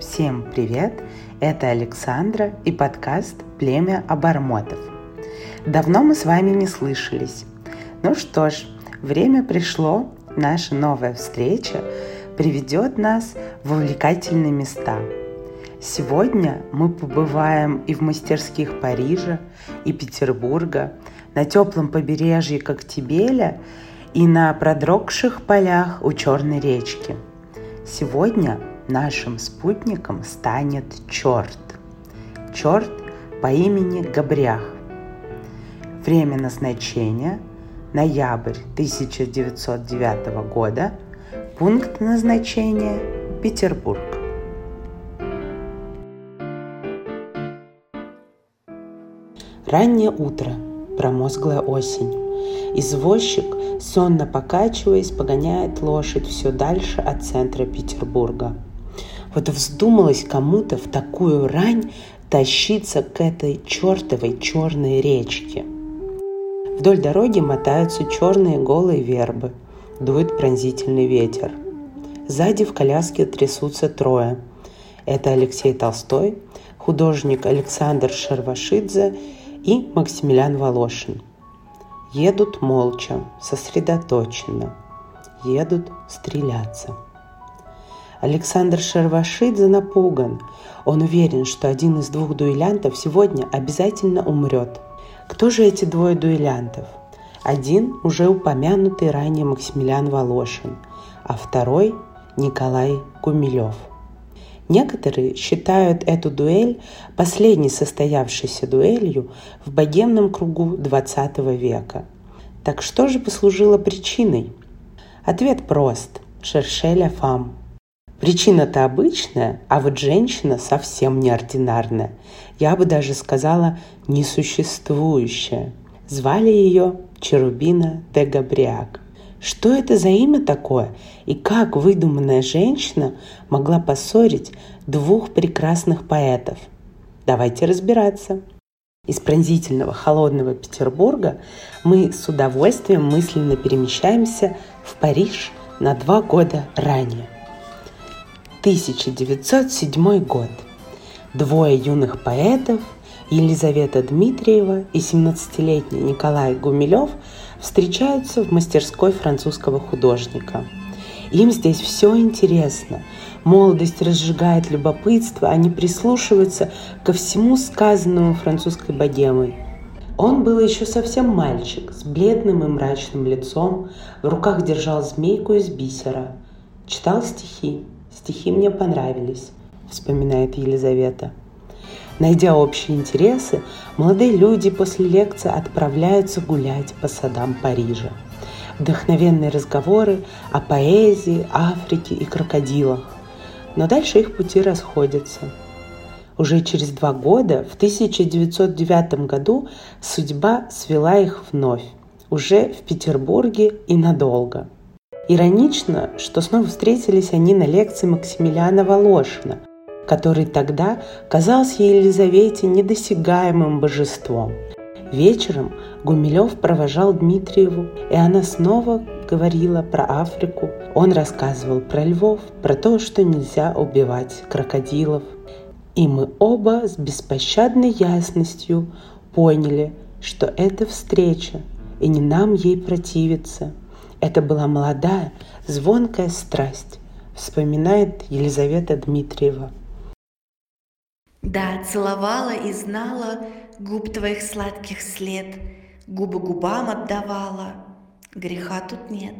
Всем привет! Это Александра и подкаст «Племя обормотов». Давно мы с вами не слышались. Ну что ж, время пришло, наша новая встреча приведет нас в увлекательные места. Сегодня мы побываем и в мастерских Парижа, и Петербурга, на теплом побережье Коктебеля и на продрогших полях у Черной речки. Сегодня нашим спутником станет черт. Черт по имени Габрях. Время назначения – ноябрь 1909 года, пункт назначения – Петербург. Раннее утро, промозглая осень. Извозчик, сонно покачиваясь, погоняет лошадь все дальше от центра Петербурга. Вот вздумалось кому-то в такую рань тащиться к этой чертовой черной речке. Вдоль дороги мотаются черные голые вербы, дует пронзительный ветер. Сзади в коляске трясутся трое. Это Алексей Толстой, художник Александр Шервашидзе и Максимилиан Волошин. Едут молча, сосредоточенно. Едут стреляться. Александр Шервашидзе напуган. Он уверен, что один из двух дуэлянтов сегодня обязательно умрет. Кто же эти двое дуэлянтов? Один уже упомянутый ранее Максимилиан Волошин, а второй – Николай Гумилев. Некоторые считают эту дуэль последней состоявшейся дуэлью в богемном кругу XX века. Так что же послужило причиной? Ответ прост – Шершеля Фам – Причина-то обычная, а вот женщина совсем неординарная. Я бы даже сказала, несуществующая. Звали ее Черубина де Габриак. Что это за имя такое? И как выдуманная женщина могла поссорить двух прекрасных поэтов? Давайте разбираться. Из пронзительного холодного Петербурга мы с удовольствием мысленно перемещаемся в Париж на два года ранее. 1907 год. Двое юных поэтов, Елизавета Дмитриева и 17-летний Николай Гумилев, встречаются в мастерской французского художника. Им здесь все интересно. Молодость разжигает любопытство, они прислушиваются ко всему сказанному французской богемой. Он был еще совсем мальчик, с бледным и мрачным лицом, в руках держал змейку из бисера, читал стихи. Стихи мне понравились, вспоминает Елизавета. Найдя общие интересы, молодые люди после лекции отправляются гулять по садам Парижа. Вдохновенные разговоры о поэзии, Африке и крокодилах. Но дальше их пути расходятся. Уже через два года, в 1909 году, судьба свела их вновь, уже в Петербурге и надолго – Иронично, что снова встретились они на лекции Максимилиана Волошина, который тогда казался Елизавете недосягаемым божеством. Вечером Гумилев провожал Дмитриеву, и она снова говорила про Африку. Он рассказывал про львов, про то, что нельзя убивать крокодилов. И мы оба с беспощадной ясностью поняли, что это встреча, и не нам ей противиться – это была молодая, звонкая страсть, вспоминает Елизавета Дмитриева. Да, целовала и знала губ твоих сладких след, губы губам отдавала, греха тут нет.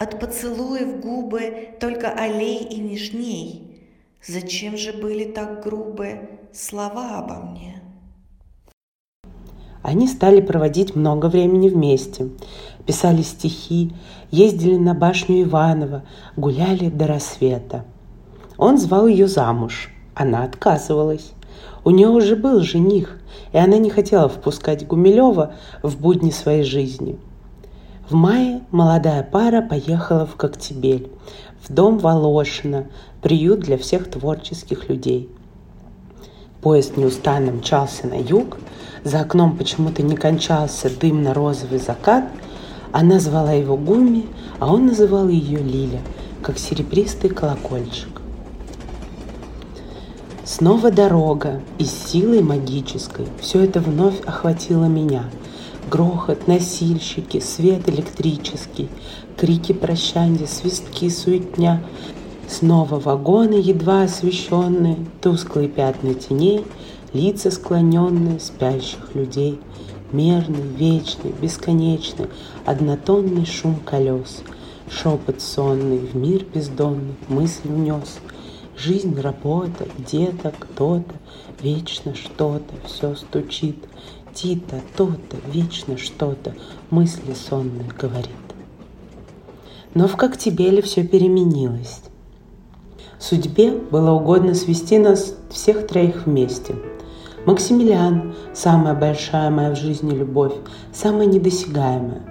От поцелуев губы только аллей и нежней. Зачем же были так грубы слова обо мне? Они стали проводить много времени вместе, писали стихи, ездили на башню Иванова, гуляли до рассвета. Он звал ее замуж, она отказывалась. У нее уже был жених, и она не хотела впускать Гумилева в будни своей жизни. В мае молодая пара поехала в Коктебель, в дом Волошина, приют для всех творческих людей. Поезд неустанно мчался на юг, за окном почему-то не кончался дымно-розовый закат. Она звала его Гуми, а он называл ее Лиля, как серебристый колокольчик. Снова дорога, и силой магической все это вновь охватило меня. Грохот, носильщики, свет электрический, крики прощанья, свистки, суетня. Снова вагоны, едва освещенные, тусклые пятна теней, лица склоненные спящих людей. Мерный, вечный, бесконечный, однотонный шум колес, Шепот сонный в мир бездонный мысль внес. Жизнь, работа, где-то, кто-то, вечно что-то, все стучит. Тита, то-то, вечно что-то, мысли сонные говорит. Но в Коктебеле все переменилось. Судьбе было угодно свести нас всех троих вместе. Максимилиан – самая большая моя в жизни любовь, самая недосягаемая.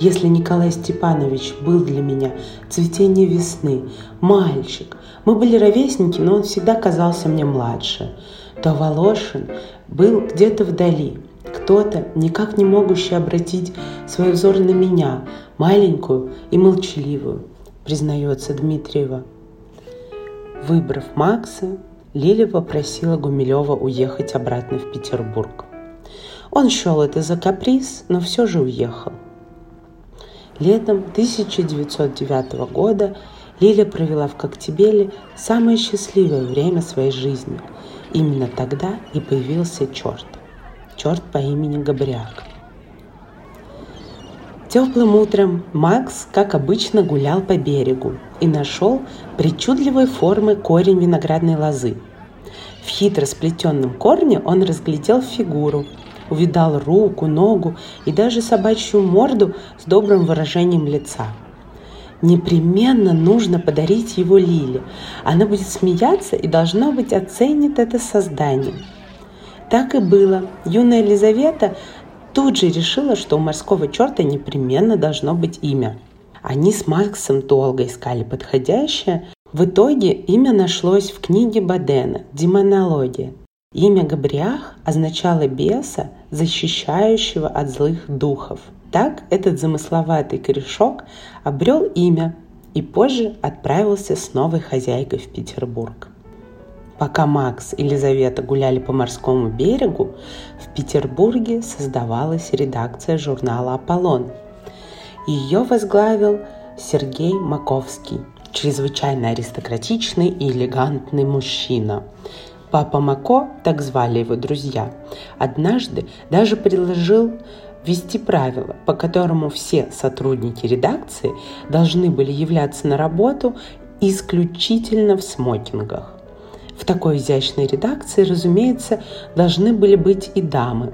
Если Николай Степанович был для меня цветение весны, мальчик, мы были ровесники, но он всегда казался мне младше, то Волошин был где-то вдали, кто-то, никак не могущий обратить свой взор на меня, маленькую и молчаливую, признается Дмитриева. Выбрав Макса, Лиля попросила Гумилева уехать обратно в Петербург. Он счел это за каприз, но все же уехал. Летом 1909 года Лиля провела в Коктебеле самое счастливое время своей жизни. Именно тогда и появился черт. Черт по имени Габриак. Теплым утром Макс, как обычно, гулял по берегу и нашел причудливой формы корень виноградной лозы. В хитро сплетенном корне он разглядел фигуру, увидал руку, ногу и даже собачью морду с добрым выражением лица. Непременно нужно подарить его Лиле. Она будет смеяться и, должно быть, оценит это создание – так и было. Юная Елизавета тут же решила, что у морского черта непременно должно быть имя. Они с Максом долго искали подходящее. В итоге имя нашлось в книге Бадена «Демонология». Имя Габриах означало беса, защищающего от злых духов. Так этот замысловатый корешок обрел имя и позже отправился с новой хозяйкой в Петербург. Пока Макс и Елизавета гуляли по морскому берегу, в Петербурге создавалась редакция журнала «Аполлон». Ее возглавил Сергей Маковский, чрезвычайно аристократичный и элегантный мужчина. Папа Мако, так звали его друзья, однажды даже предложил ввести правило, по которому все сотрудники редакции должны были являться на работу исключительно в смокингах. В такой изящной редакции, разумеется, должны были быть и дамы.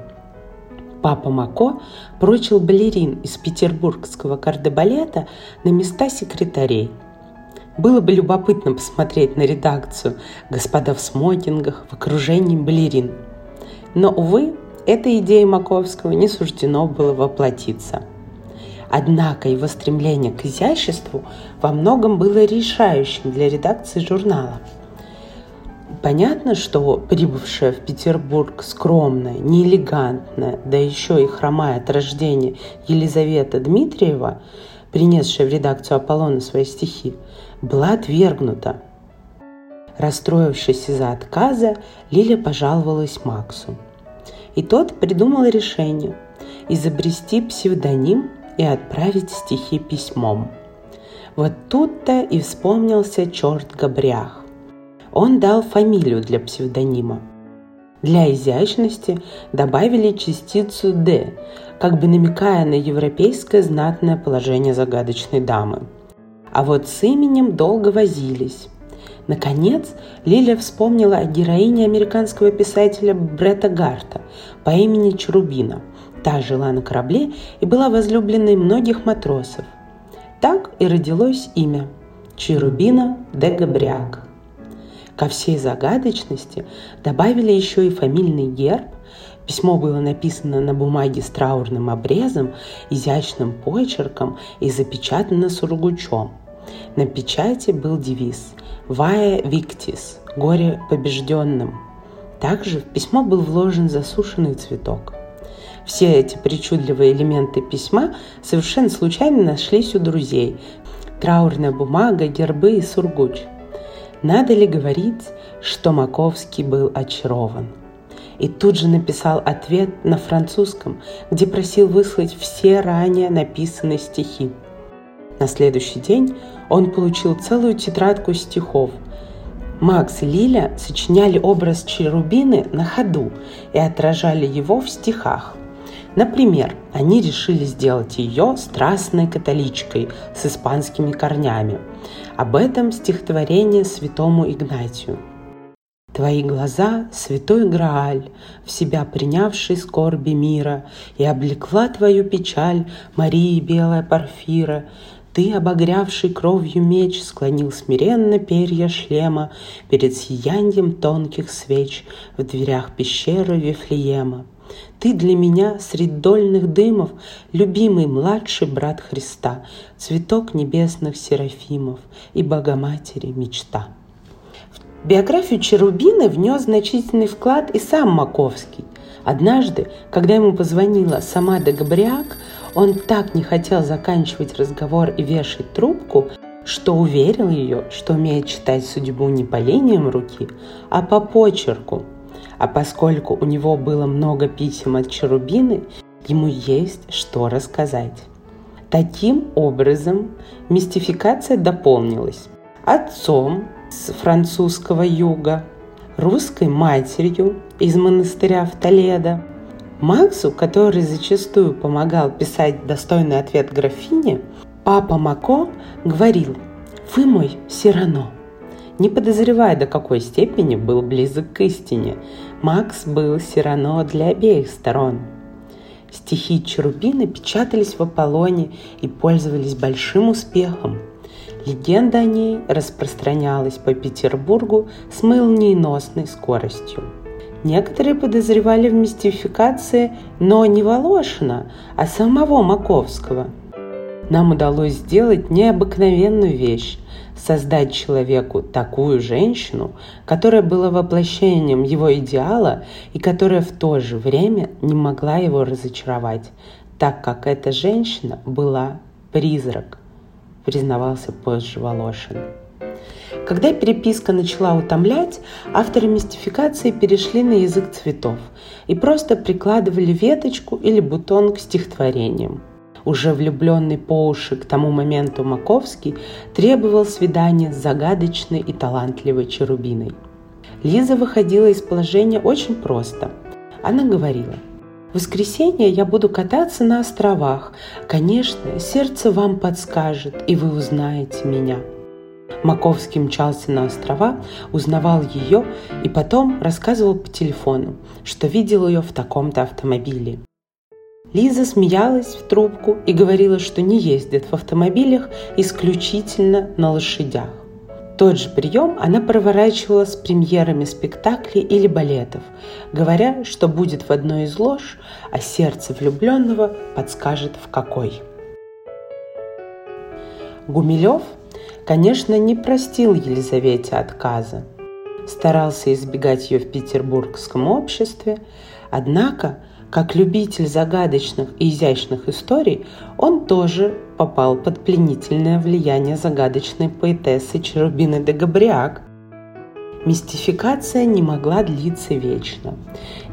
Папа Мако прочил балерин из петербургского кардебалета на места секретарей. Было бы любопытно посмотреть на редакцию господа в смокингах в окружении балерин. Но, увы, этой идее Маковского не суждено было воплотиться. Однако его стремление к изяществу во многом было решающим для редакции журнала – Понятно, что прибывшая в Петербург скромная, неэлегантная, да еще и хромая от рождения Елизавета Дмитриева, принесшая в редакцию Аполлона свои стихи, была отвергнута. Расстроившись из-за отказа, Лиля пожаловалась Максу. И тот придумал решение – изобрести псевдоним и отправить стихи письмом. Вот тут-то и вспомнился черт Габрях он дал фамилию для псевдонима. Для изящности добавили частицу «д», как бы намекая на европейское знатное положение загадочной дамы. А вот с именем долго возились. Наконец, Лилия вспомнила о героине американского писателя Бретта Гарта по имени Чарубина. Та жила на корабле и была возлюбленной многих матросов. Так и родилось имя – Чарубина де Габриак. Ко всей загадочности добавили еще и фамильный герб. Письмо было написано на бумаге с траурным обрезом, изящным почерком и запечатано сургучом. На печати был девиз «Вая Виктис» – «Горе побежденным». Также в письмо был вложен засушенный цветок. Все эти причудливые элементы письма совершенно случайно нашлись у друзей. Траурная бумага, гербы и сургуч – Надо ли говорить, что Маковский был очарован? И тут же написал ответ на французском, где просил выслать все ранее написанные стихи. На следующий день он получил целую тетрадку стихов. Макс и Лиля сочиняли образ Черубины на ходу и отражали его в стихах. Например, они решили сделать ее страстной католичкой с испанскими корнями. Об этом стихотворение святому Игнатию. Твои глаза, святой Грааль, в себя принявший скорби мира, И облекла твою печаль Марии белая Порфира, ты, обогрявший кровью меч, склонил смиренно перья шлема Перед сиянием тонких свеч в дверях пещеры Вифлеема. Ты для меня среди дольных дымов, любимый младший брат Христа, цветок небесных серафимов и Богоматери мечта. В биографию Черубины внес значительный вклад и сам Маковский. Однажды, когда ему позвонила сама Дегабриак, он так не хотел заканчивать разговор и вешать трубку, что уверил ее, что умеет читать судьбу не по линиям руки, а по почерку – а поскольку у него было много писем от Черубины, ему есть что рассказать. Таким образом, мистификация дополнилась. Отцом с французского юга, русской матерью из монастыря в Толедо, Максу, который зачастую помогал писать достойный ответ графине, папа Мако говорил «Вы мой Сирано» не подозревая до какой степени был близок к истине. Макс был Сирано для обеих сторон. Стихи Черубина печатались в Аполлоне и пользовались большим успехом. Легенда о ней распространялась по Петербургу с молниеносной скоростью. Некоторые подозревали в мистификации, но не Волошина, а самого Маковского. Нам удалось сделать необыкновенную вещь создать человеку такую женщину, которая была воплощением его идеала и которая в то же время не могла его разочаровать, так как эта женщина была призрак, признавался позже Волошин. Когда переписка начала утомлять, авторы мистификации перешли на язык цветов и просто прикладывали веточку или бутон к стихотворениям – уже влюбленный по уши к тому моменту Маковский, требовал свидания с загадочной и талантливой Черубиной. Лиза выходила из положения очень просто. Она говорила, «В воскресенье я буду кататься на островах. Конечно, сердце вам подскажет, и вы узнаете меня». Маковский мчался на острова, узнавал ее и потом рассказывал по телефону, что видел ее в таком-то автомобиле. Лиза смеялась в трубку и говорила, что не ездит в автомобилях исключительно на лошадях. Тот же прием она проворачивала с премьерами спектаклей или балетов, говоря, что будет в одной из лож, а сердце влюбленного подскажет в какой. Гумилев, конечно, не простил Елизавете отказа. Старался избегать ее в петербургском обществе, однако – как любитель загадочных и изящных историй, он тоже попал под пленительное влияние загадочной поэтессы Черубины де Габриак. Мистификация не могла длиться вечно.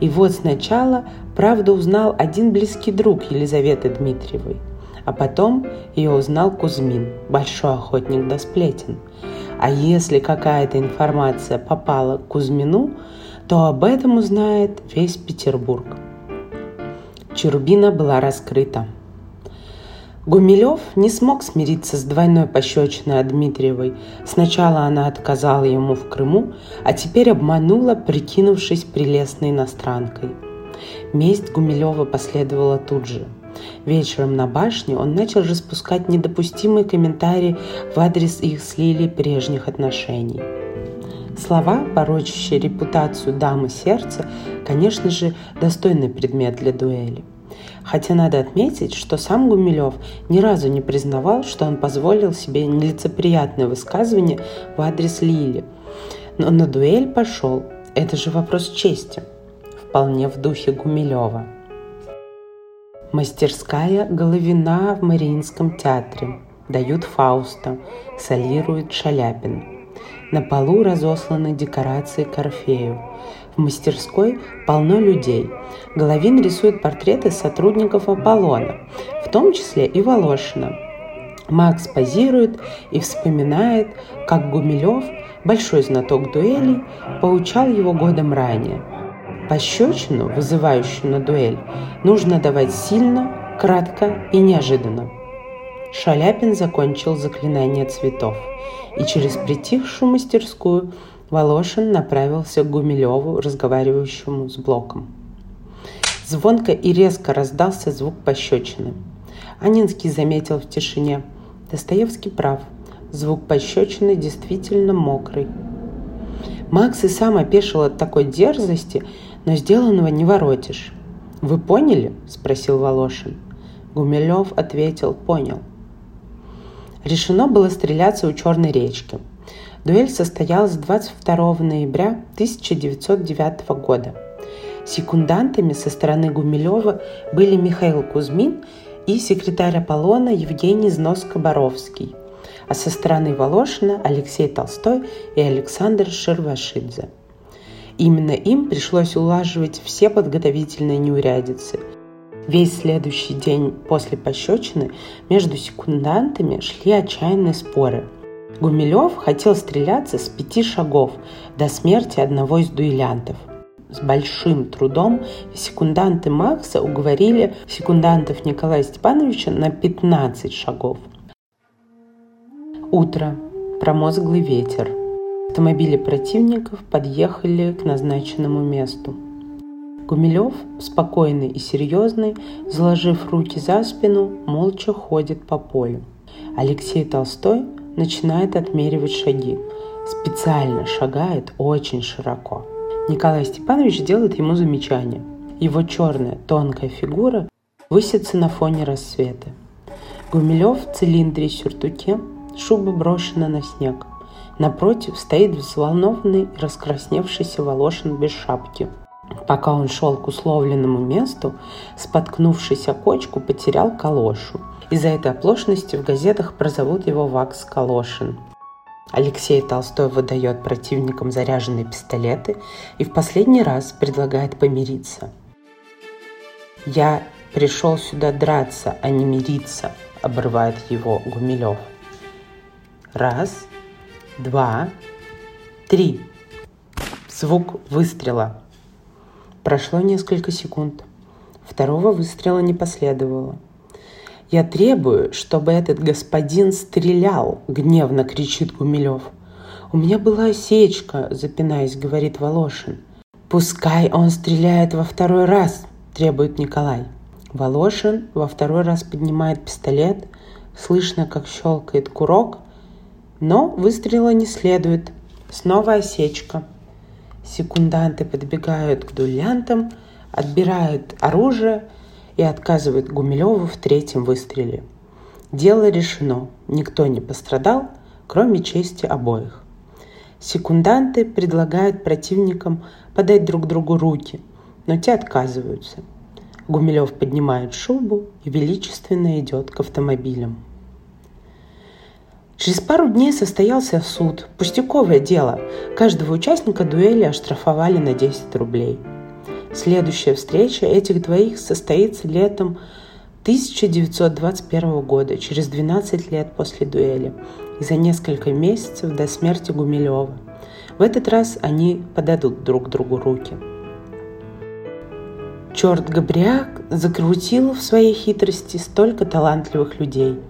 И вот сначала правду узнал один близкий друг Елизаветы Дмитриевой, а потом ее узнал Кузьмин, большой охотник до сплетен. А если какая-то информация попала к Кузьмину, то об этом узнает весь Петербург – Черубина была раскрыта. Гумилев не смог смириться с двойной пощечиной Дмитриевой. Сначала она отказала ему в Крыму, а теперь обманула, прикинувшись прелестной иностранкой. Месть Гумилева последовала тут же. Вечером на башне он начал распускать недопустимые комментарии в адрес их с Лилией прежних отношений. Слова, порочащие репутацию дамы сердца, конечно же, достойный предмет для дуэли. Хотя надо отметить, что сам Гумилев ни разу не признавал, что он позволил себе нелицеприятное высказывание в адрес Лили. Но на дуэль пошел. Это же вопрос чести. Вполне в духе Гумилева. Мастерская Головина в Мариинском театре. Дают Фауста. Солирует Шаляпин. На полу разосланы декорации к Орфею. В мастерской полно людей. Головин рисует портреты сотрудников Аполлона, в том числе и Волошина. Макс позирует и вспоминает, как Гумилев, большой знаток дуэлей, поучал его годом ранее. Пощечину, вызывающую на дуэль, нужно давать сильно, кратко и неожиданно. Шаляпин закончил заклинание цветов, и через притихшую мастерскую Волошин направился к Гумилеву, разговаривающему с Блоком. Звонко и резко раздался звук пощечины. Анинский заметил в тишине. Достоевский прав. Звук пощечины действительно мокрый. Макс и сам опешил от такой дерзости, но сделанного не воротишь. «Вы поняли?» – спросил Волошин. Гумилев ответил «понял». Решено было стреляться у Черной речки. Дуэль состоялась 22 ноября 1909 года. Секундантами со стороны Гумилева были Михаил Кузьмин и секретарь Аполлона Евгений Знос-Коборовский, а со стороны Волошина Алексей Толстой и Александр Шервашидзе. Именно им пришлось улаживать все подготовительные неурядицы – Весь следующий день после пощечины между секундантами шли отчаянные споры. Гумилев хотел стреляться с пяти шагов до смерти одного из дуэлянтов. С большим трудом секунданты Макса уговорили секундантов Николая Степановича на 15 шагов. Утро. Промозглый ветер. Автомобили противников подъехали к назначенному месту – Гумилев, спокойный и серьезный, заложив руки за спину, молча ходит по полю. Алексей Толстой начинает отмеривать шаги. Специально шагает очень широко. Николай Степанович делает ему замечание. Его черная тонкая фигура высится на фоне рассвета. Гумилев в цилиндре и сюртуке, шуба брошена на снег. Напротив стоит взволнованный и раскрасневшийся Волошин без шапки – Пока он шел к условленному месту, споткнувшись о кочку, потерял калошу. Из-за этой оплошности в газетах прозовут его Вакс Калошин. Алексей Толстой выдает противникам заряженные пистолеты и в последний раз предлагает помириться. «Я пришел сюда драться, а не мириться», — обрывает его Гумилев. Раз, два, три. Звук выстрела. Прошло несколько секунд. Второго выстрела не последовало. «Я требую, чтобы этот господин стрелял!» — гневно кричит Гумилев. «У меня была осечка», — запинаясь, говорит Волошин. «Пускай он стреляет во второй раз», — требует Николай. Волошин во второй раз поднимает пистолет, слышно, как щелкает курок, но выстрела не следует. Снова осечка. Секунданты подбегают к дуэлянтам, отбирают оружие и отказывают Гумилеву в третьем выстреле. Дело решено, никто не пострадал, кроме чести обоих. Секунданты предлагают противникам подать друг другу руки, но те отказываются. Гумилев поднимает шубу и величественно идет к автомобилям. Через пару дней состоялся суд. Пустяковое дело. Каждого участника дуэли оштрафовали на 10 рублей. Следующая встреча этих двоих состоится летом 1921 года, через 12 лет после дуэли, и за несколько месяцев до смерти Гумилева. В этот раз они подадут друг другу руки. Черт Габриак закрутил в своей хитрости столько талантливых людей –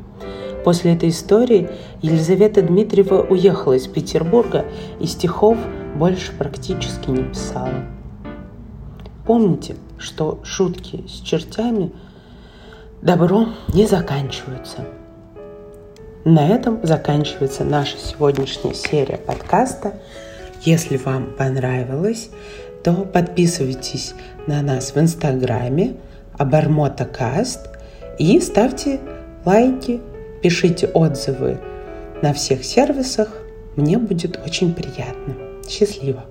После этой истории Елизавета Дмитриева уехала из Петербурга и стихов больше практически не писала. Помните, что шутки с чертями добром не заканчиваются. На этом заканчивается наша сегодняшняя серия подкаста. Если вам понравилось, то подписывайтесь на нас в инстаграме Абармотакаст и ставьте лайки, Пишите отзывы на всех сервисах. Мне будет очень приятно. Счастливо!